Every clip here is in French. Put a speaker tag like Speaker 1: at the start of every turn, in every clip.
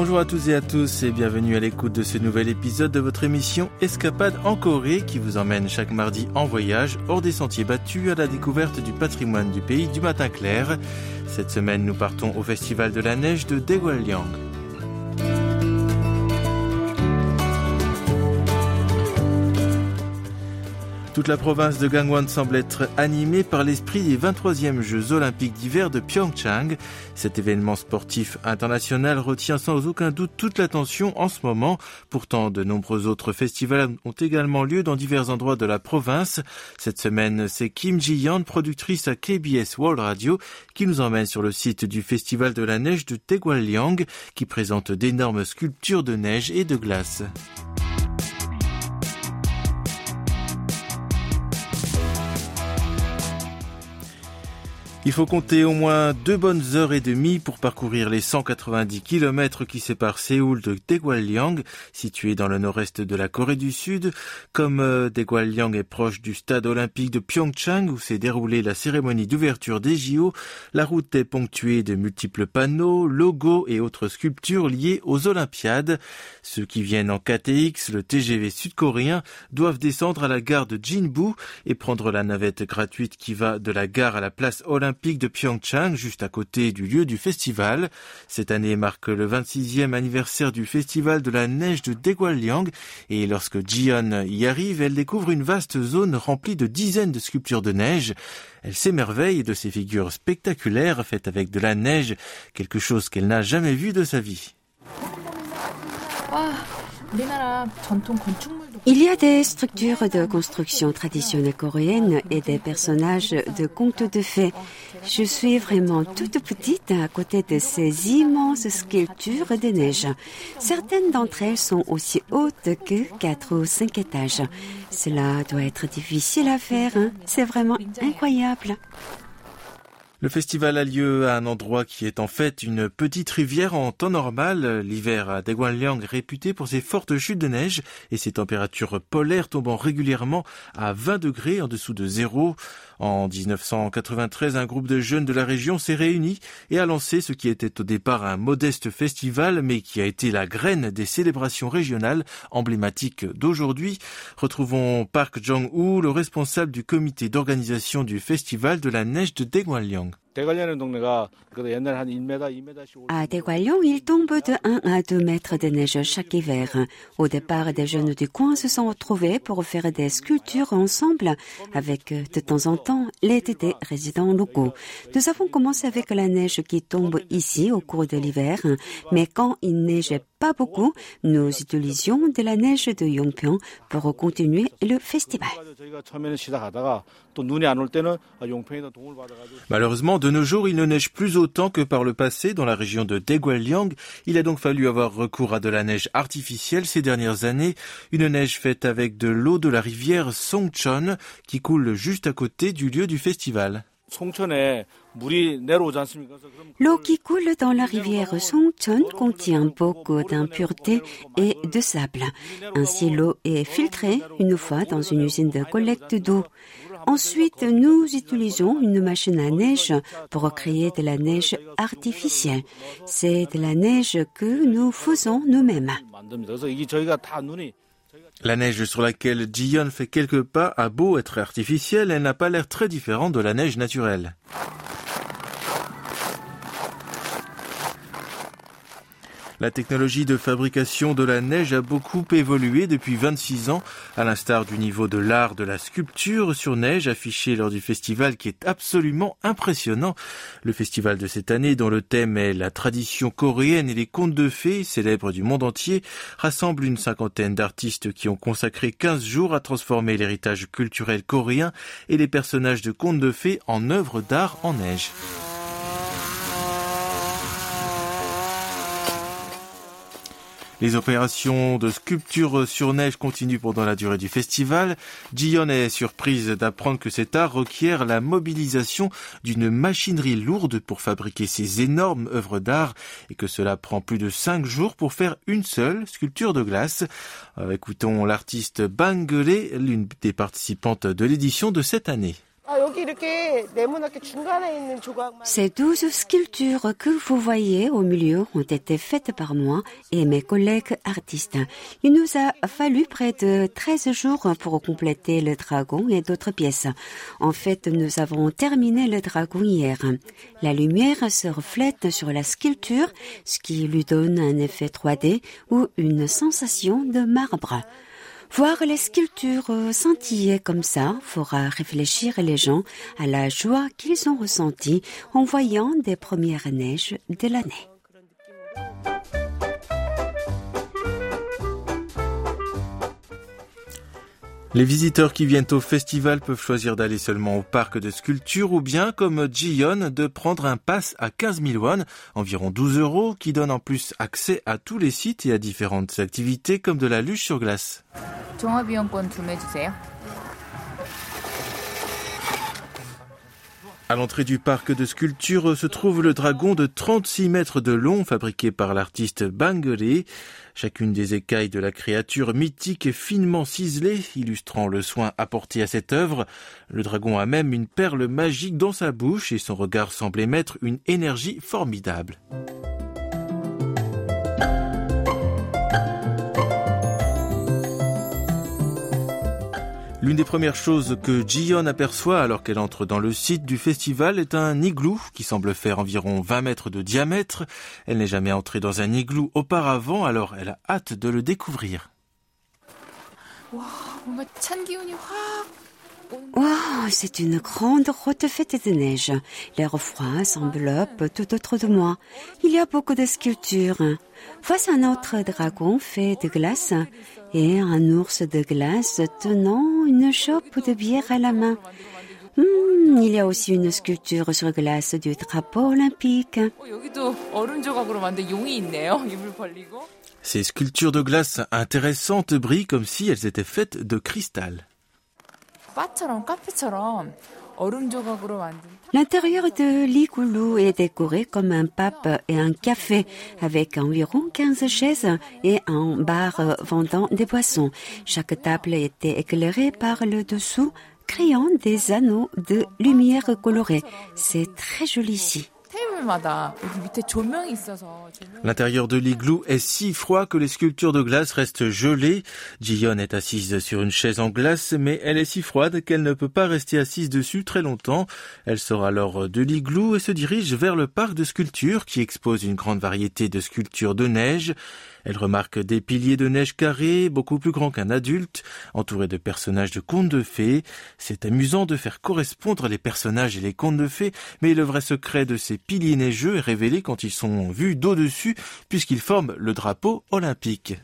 Speaker 1: Bonjour à tous et à tous et bienvenue à l'écoute de ce nouvel épisode de votre émission Escapade en Corée qui vous emmène chaque mardi en voyage hors des sentiers battus à la découverte du patrimoine du pays du matin clair. Cette semaine, nous partons au Festival de la neige de Daegwalyeong. Toute la province de Gangwon semble être animée par l'esprit des 23e Jeux olympiques d'hiver de Pyeongchang. Cet événement sportif international retient sans aucun doute toute l'attention en ce moment. Pourtant, de nombreux autres festivals ont également lieu dans divers endroits de la province. Cette semaine, c'est Kim Ji-yeon, productrice à KBS World Radio, qui nous emmène sur le site du Festival de la neige de Taegwalyeong, qui présente d'énormes sculptures de neige et de glace. Il faut compter au moins deux bonnes heures et demie pour parcourir les 190 km qui séparent Séoul de Daegwalyeong, situé dans le nord-est de la Corée du Sud. Comme euh, Daegwalyeong est proche du stade olympique de Pyeongchang où s'est déroulée la cérémonie d'ouverture des JO, la route est ponctuée de multiples panneaux, logos et autres sculptures liées aux Olympiades. Ceux qui viennent en KTX, le TGV sud-coréen, doivent descendre à la gare de Jinbu et prendre la navette gratuite qui va de la gare à la place olympique de Pyeongchang, juste à côté du lieu du festival. Cette année marque le 26e anniversaire du festival de la neige de Daegwalyeong et lorsque Jion y arrive, elle découvre une vaste zone remplie de dizaines de sculptures de neige. Elle s'émerveille de ces figures spectaculaires faites avec de la neige, quelque chose qu'elle n'a jamais vu de sa vie.
Speaker 2: Il y a des structures de construction traditionnelles coréennes et des personnages de contes de fées. Je suis vraiment toute petite à côté de ces immenses sculptures de neige. Certaines d'entre elles sont aussi hautes que quatre ou cinq étages. Cela doit être difficile à faire. Hein. C'est vraiment incroyable.
Speaker 1: Le festival a lieu à un endroit qui est en fait une petite rivière en temps normal. L'hiver à Daegwalyeong réputé pour ses fortes chutes de neige et ses températures polaires tombant régulièrement à 20 degrés en dessous de zéro. En 1993, un groupe de jeunes de la région s'est réuni et a lancé ce qui était au départ un modeste festival, mais qui a été la graine des célébrations régionales emblématiques d'aujourd'hui. Retrouvons Park Jong-woo, le responsable du comité d'organisation du festival de la neige de Daegwalyeong.
Speaker 2: À Daegwalyeong, il tombe de 1 à 2 mètres de neige chaque hiver. Au départ, des jeunes du coin se sont retrouvés pour faire des sculptures ensemble avec de temps en temps l'aide des résidents locaux. Nous avons commencé avec la neige qui tombe ici au cours de l'hiver, mais quand il neigeait pas beaucoup, nous utilisions de la neige de Yongpyeong pour continuer le festival.
Speaker 1: Malheureusement, de nos jours, il ne neige plus autant que par le passé dans la région de Daegwalyeong. Il a donc fallu avoir recours à de la neige artificielle ces dernières années, une neige faite avec de l'eau de la rivière Songchon qui coule juste à côté du lieu du festival.
Speaker 2: L'eau qui coule dans la rivière Songchon contient beaucoup d'impuretés et de sable. Ainsi, l'eau est filtrée une fois dans une usine de collecte d'eau. Ensuite, nous utilisons une machine à neige pour créer de la neige artificielle. C'est de la neige que nous faisons nous-mêmes.
Speaker 1: La neige sur laquelle Jion fait quelques pas a beau être artificielle, elle n'a pas l'air très différente de la neige naturelle. La technologie de fabrication de la neige a beaucoup évolué depuis 26 ans, à l'instar du niveau de l'art de la sculpture sur neige affiché lors du festival qui est absolument impressionnant. Le festival de cette année, dont le thème est la tradition coréenne et les contes de fées célèbres du monde entier, rassemble une cinquantaine d'artistes qui ont consacré 15 jours à transformer l'héritage culturel coréen et les personnages de contes de fées en œuvres d'art en neige. Les opérations de sculpture sur neige continuent pendant la durée du festival. Jion est surprise d'apprendre que cet art requiert la mobilisation d'une machinerie lourde pour fabriquer ces énormes œuvres d'art et que cela prend plus de cinq jours pour faire une seule sculpture de glace. Euh, écoutons l'artiste Bangele, l'une des participantes de l'édition de cette année.
Speaker 2: Ces douze sculptures que vous voyez au milieu ont été faites par moi et mes collègues artistes. Il nous a fallu près de 13 jours pour compléter le dragon et d'autres pièces. En fait, nous avons terminé le dragon hier. La lumière se reflète sur la sculpture, ce qui lui donne un effet 3D ou une sensation de marbre. Voir les sculptures scintiller comme ça fera réfléchir les gens à la joie qu'ils ont ressentie en voyant des premières neiges de l'année.
Speaker 1: Les visiteurs qui viennent au festival peuvent choisir d'aller seulement au parc de sculpture ou bien, comme Jiyon, de prendre un pass à 15 000 won, environ 12 euros, qui donne en plus accès à tous les sites et à différentes activités comme de la luge sur glace. À l'entrée du parc de sculpture se trouve le dragon de 36 mètres de long fabriqué par l'artiste Bangere. Chacune des écailles de la créature mythique est finement ciselée, illustrant le soin apporté à cette œuvre. Le dragon a même une perle magique dans sa bouche et son regard semble émettre une énergie formidable. L'une des premières choses que Jion aperçoit alors qu'elle entre dans le site du festival est un igloo qui semble faire environ 20 mètres de diamètre. Elle n'est jamais entrée dans un igloo auparavant, alors elle a hâte de le découvrir.
Speaker 2: C'est une grande fête de neige. L'air froid s'enveloppe tout autour de moi. Il y a beaucoup de sculptures. Voici un autre dragon fait de glace et un ours de glace tenant une chope de bière à la main. Hmm, il y a aussi une sculpture sur glace du drapeau olympique.
Speaker 1: Ces sculptures de glace intéressantes brillent comme si elles étaient faites de cristal.
Speaker 2: L'intérieur de l'igloo est décoré comme un pape et un café avec environ 15 chaises et un bar vendant des boissons. Chaque table était éclairée par le dessous, créant des anneaux de lumière colorée. C'est très joli ici.
Speaker 1: L'intérieur de l'igloo est si froid que les sculptures de glace restent gelées. Jiyon est assise sur une chaise en glace, mais elle est si froide qu'elle ne peut pas rester assise dessus très longtemps. Elle sort alors de l'igloo et se dirige vers le parc de sculptures qui expose une grande variété de sculptures de neige. Elle remarque des piliers de neige carrés, beaucoup plus grands qu'un adulte, entourés de personnages de contes de fées. C'est amusant de faire correspondre les personnages et les contes de fées, mais le vrai secret de ces piliers neigeux est révélé quand ils sont vus d'au-dessus, puisqu'ils forment le drapeau olympique.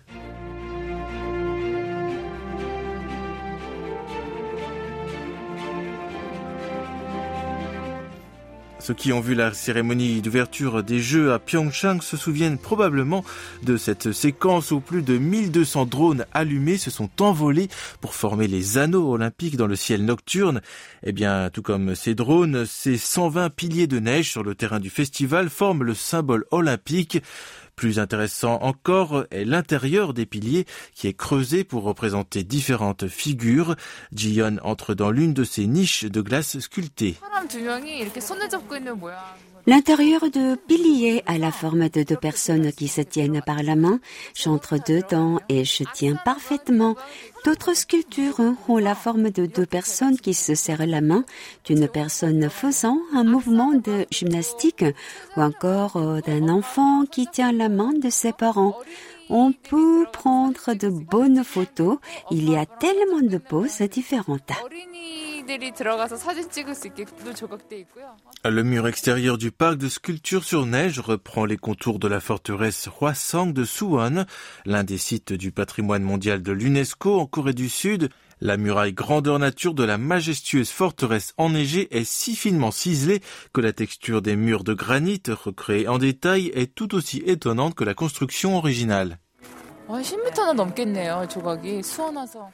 Speaker 1: Ceux qui ont vu la cérémonie d'ouverture des Jeux à Pyeongchang se souviennent probablement de cette séquence où plus de 1200 drones allumés se sont envolés pour former les anneaux olympiques dans le ciel nocturne. Eh bien, tout comme ces drones, ces 120 piliers de neige sur le terrain du festival forment le symbole olympique. Plus intéressant encore est l'intérieur des piliers qui est creusé pour représenter différentes figures. Jiyon entre dans l'une de ces niches de glace sculptées.
Speaker 2: L'intérieur de piliers a la forme de deux personnes qui se tiennent par la main. J'entre dedans et je tiens parfaitement. D'autres sculptures ont la forme de deux personnes qui se serrent la main, d'une personne faisant un mouvement de gymnastique ou encore euh, d'un enfant qui tient la main de ses parents. On peut prendre de bonnes photos. Il y a tellement de poses différentes.
Speaker 1: Le mur extérieur du parc de sculpture sur neige reprend les contours de la forteresse Hwasong de Suwon, l'un des sites du patrimoine mondial de l'UNESCO en Corée du Sud. La muraille grandeur nature de la majestueuse forteresse enneigée est si finement ciselée que la texture des murs de granit recréés en détail est tout aussi étonnante que la construction originale.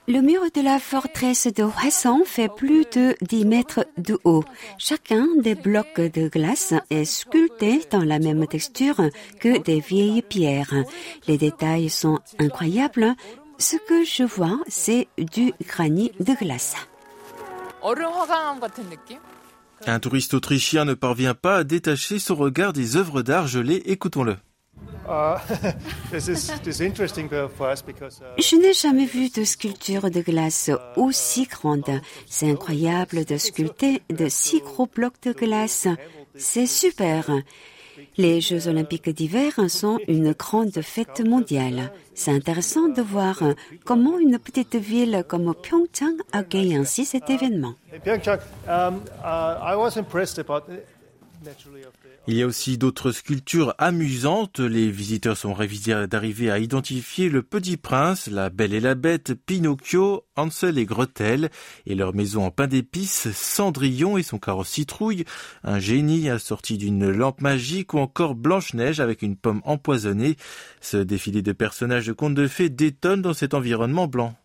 Speaker 2: Le mur de la forteresse de Hwasong fait plus de 10 mètres de haut. Chacun des blocs de glace est sculpté dans la même texture que des vieilles pierres. Les détails sont incroyables. Ce que je vois, c'est du granit de glace.
Speaker 1: Un touriste autrichien ne parvient pas à détacher son regard des œuvres d'art gelées. Écoutons-le.
Speaker 2: Je n'ai jamais vu de sculpture de glace aussi grande. C'est incroyable de sculpter de si gros blocs de glace. C'est super. Les Jeux olympiques d'hiver sont une grande fête mondiale. C'est intéressant de voir comment une petite ville comme Pyeongchang accueille ainsi cet événement.
Speaker 1: Il y a aussi d'autres sculptures amusantes. Les visiteurs sont révisés d'arriver à identifier le Petit Prince, la Belle et la Bête, Pinocchio, Hansel et Gretel, et leur maison en pain d'épices, Cendrillon et son carrosse citrouille, un génie assorti d'une lampe magique ou encore Blanche-Neige avec une pomme empoisonnée. Ce défilé de personnages de contes de fées détonne dans cet environnement blanc.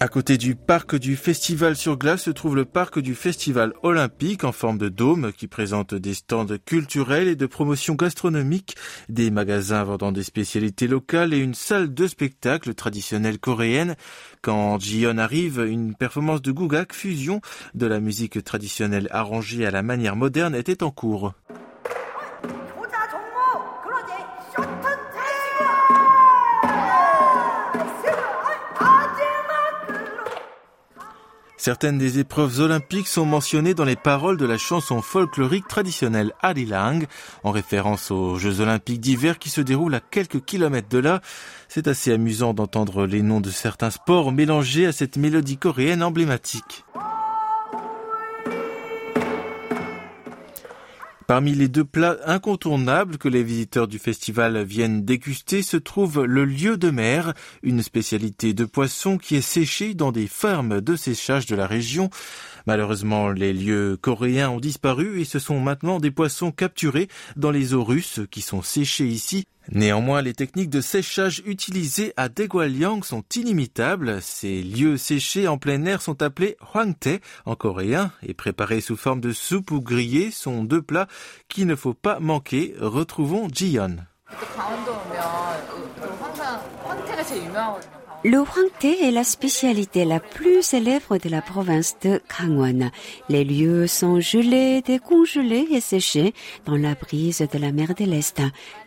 Speaker 1: À côté du parc du festival sur glace se trouve le parc du festival olympique en forme de dôme qui présente des stands culturels et de promotion gastronomique, des magasins vendant des spécialités locales et une salle de spectacle traditionnelle coréenne. Quand Jion arrive, une performance de gugak fusion de la musique traditionnelle arrangée à la manière moderne était en cours. Certaines des épreuves olympiques sont mentionnées dans les paroles de la chanson folklorique traditionnelle Adilang, en référence aux Jeux olympiques d'hiver qui se déroulent à quelques kilomètres de là. C'est assez amusant d'entendre les noms de certains sports mélangés à cette mélodie coréenne emblématique. Parmi les deux plats incontournables que les visiteurs du festival viennent déguster se trouve le lieu de mer, une spécialité de poisson qui est séchée dans des fermes de séchage de la région. Malheureusement, les lieux coréens ont disparu et ce sont maintenant des poissons capturés dans les eaux russes qui sont séchés ici Néanmoins, les techniques de séchage utilisées à Daegwalyeong sont inimitables. Ces lieux séchés en plein air sont appelés hwangtae en coréen et préparés sous forme de soupe ou grillés sont deux plats qu'il ne faut pas manquer. Retrouvons Jiyeon.
Speaker 2: Le Hwangtae est la spécialité la plus célèbre de la province de Gangwon. Les lieux sont gelés, décongelés et séchés dans la brise de la mer de l'Est.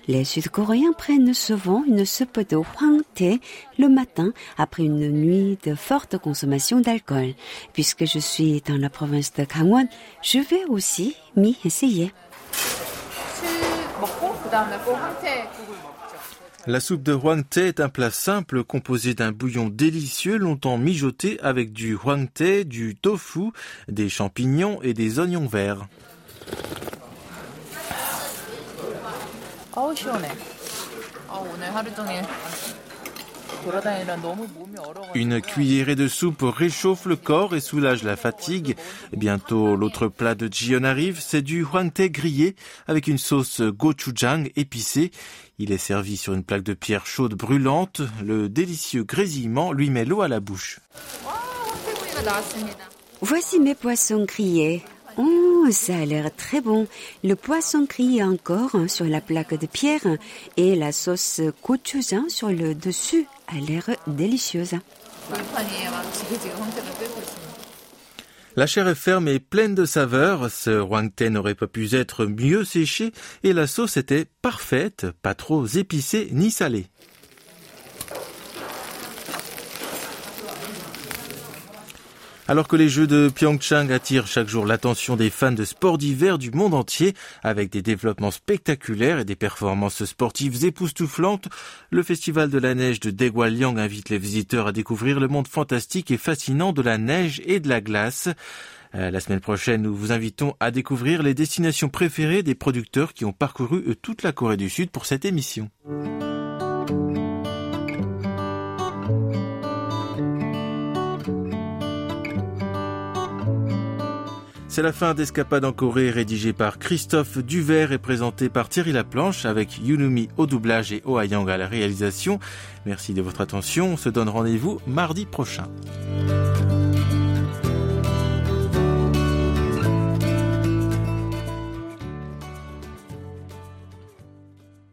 Speaker 2: Les Sud-Coréens prennent souvent une soupe de Hwangtae le matin après une nuit de forte consommation d'alcool. Puisque je suis dans la province de Gangwon, je vais aussi m'y essayer.
Speaker 1: La soupe de Hwangtae est un plat simple composé d'un bouillon délicieux longtemps mijoté avec du Hwangtae, du tofu, des champignons et des oignons verts. Une cuillerée de soupe réchauffe le corps et soulage la fatigue. Bientôt, l'autre plat de Jion arrive, c'est du Hwangtae grillé avec une sauce gochujang épicée. Il est servi sur une plaque de pierre chaude brûlante. Le délicieux grésillement lui met l'eau à la bouche.
Speaker 2: Voici mes poissons grillés. Oh, ça a l'air très bon. Le poisson grillé encore sur la plaque de pierre et la sauce gochujang sur le dessus a l'air délicieuse.
Speaker 1: La chair est ferme et pleine de saveurs. Ce Hwangtae n'aurait pas pu être mieux séché et la sauce était parfaite, pas trop épicée ni salée. Alors que les Jeux de Pyeongchang attirent chaque jour l'attention des fans de sport d'hiver du monde entier, avec des développements spectaculaires et des performances sportives époustouflantes, le Festival de la neige de Daegwalyeong invite les visiteurs à découvrir le monde fantastique et fascinant de la neige et de la glace. Euh, la semaine prochaine, nous vous invitons à découvrir les destinations préférées des producteurs qui ont parcouru toute la Corée du Sud pour cette émission. C'est la fin d'Escapade en Corée, rédigée par Christophe Duvert et présentée par Thierry Laplanche avec Yunumi au doublage et Oh Yang à la réalisation. Merci de votre attention. On se donne rendez-vous mardi prochain.